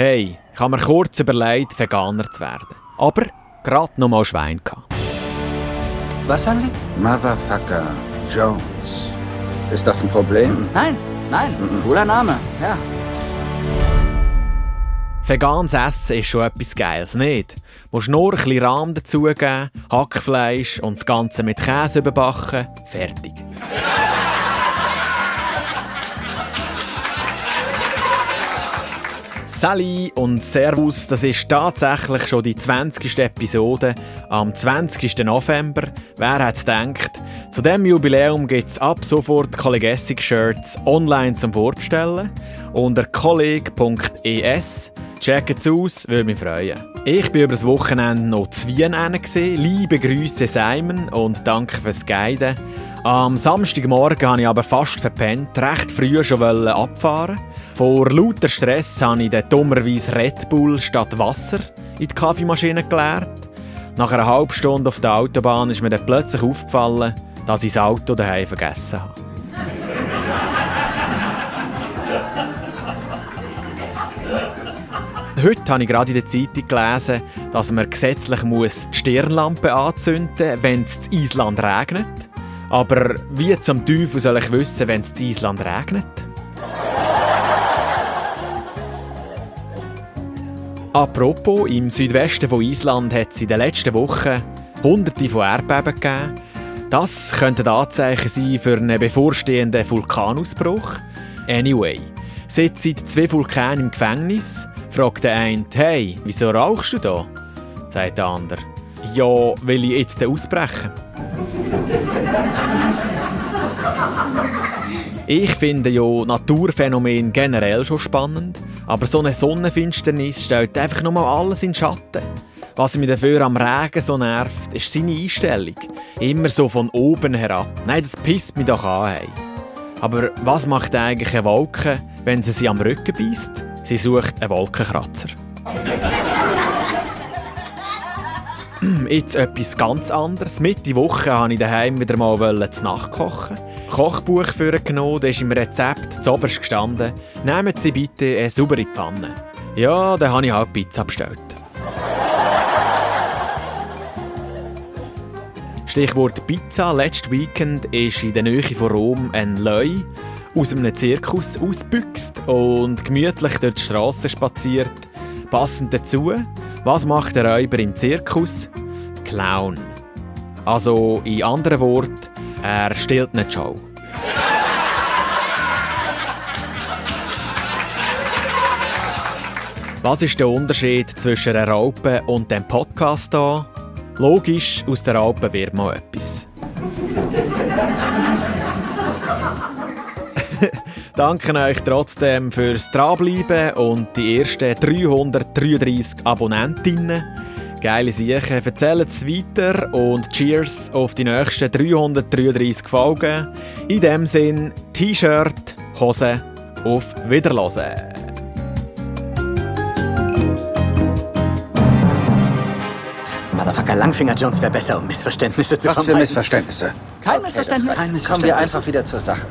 Hey, ich habe mir kurz überlegt, Veganer zu werden. Aber gerade noch mal Schwein gehabt. Was sagen Sie? Motherfucker Jones. Ist das ein Problem? Nein, nein, cooler Name, ja. Veganes Essen ist schon etwas Geiles, nicht? Du musst nur ein bisschen Rahm dazugeben, Hackfleisch und das Ganze mit Käse überbacken. Fertig. Sally und Servus, das ist tatsächlich schon die 20. Episode am 20. November. Wer hätte gedacht? Zu diesem Jubiläum gibt es ab sofort Collegacy-Shirts online zum Vorbestellen unter kolleg.es. Checkt es aus, würde mich freuen. Ich war über das Wochenende noch zu Wien. Liebe Grüße Simon und danke fürs Guiden. Am Samstagmorgen habe ich aber fast verpennt, recht früh schon abfahren. Vor lauter Stress habe ich dann dummerweise Red Bull statt Wasser in die Kaffeemaschine geleert. Nach einer halben Stunde auf der Autobahn ist mir dann plötzlich aufgefallen, dass ich das Auto daheim vergessen habe. Heute habe ich gerade in der Zeitung gelesen, dass man gesetzlich muss die Stirnlampe anzünden muss, wenn es in Island regnet. Aber wie zum Teufel soll ich wissen, wenn es in Island regnet? Apropos, im Südwesten von Island hat es in den letzten Wochen hunderte von Erdbeben gegeben. Das könnte ein Anzeichen sein für einen bevorstehenden Vulkanausbruch. Anyway, sitzen zwei Vulkane im Gefängnis, fragt der eine, hey, wieso rauchst du da? sagt der andere, ja, will ich jetzt ausbrechen? Ich finde ja Naturphänomen generell schon spannend, aber so eine Sonnenfinsternis stellt einfach nur mal alles in Schatten. Was mich dafür am Regen so nervt, ist seine Einstellung. Immer so von oben herab. Nein, das pisst mich doch an. Hey. Aber was macht eigentlich eine Wolke, wenn sie sie am Rücken beißt? Sie sucht einen Wolkenkratzer. Jetzt etwas ganz anderes. Mitte Woche wollte ich daheim wieder mal zu Nacht kochen. Kochbuch vorgenommen, da ist im Rezept zuoberst gestanden, nehmen Sie bitte eine saubere Pfanne. Ja, dann habe ich halt Pizza bestellt. Stichwort Pizza. Letztes Weekend ist in der Nähe von Rom ein Leu aus einem Zirkus ausbüchst und gemütlich durch die Straße spaziert. Passend dazu, was macht der Räuber im Zirkus? Clown. Also in anderen Worten, er stellt nicht Show. Was ist der Unterschied zwischen einer Raupe und dem Podcast hier? Logisch, aus der Raupe wird mal etwas. Danke euch trotzdem fürs Dranbleiben und die ersten 333 Abonnentinnen. Geile Sache. Erzählt es weiter und Cheers auf die nächsten 333 Folgen. In dem Sinn, T-Shirt, Hose, auf Wiederlose. Motherfucker Langfinger Jones wäre besser, um Missverständnisse zu Was vermeiden. für Missverständnisse? Kein Missverständnis. Kein Kommen Missverständnis. wir einfach wieder zur Sache.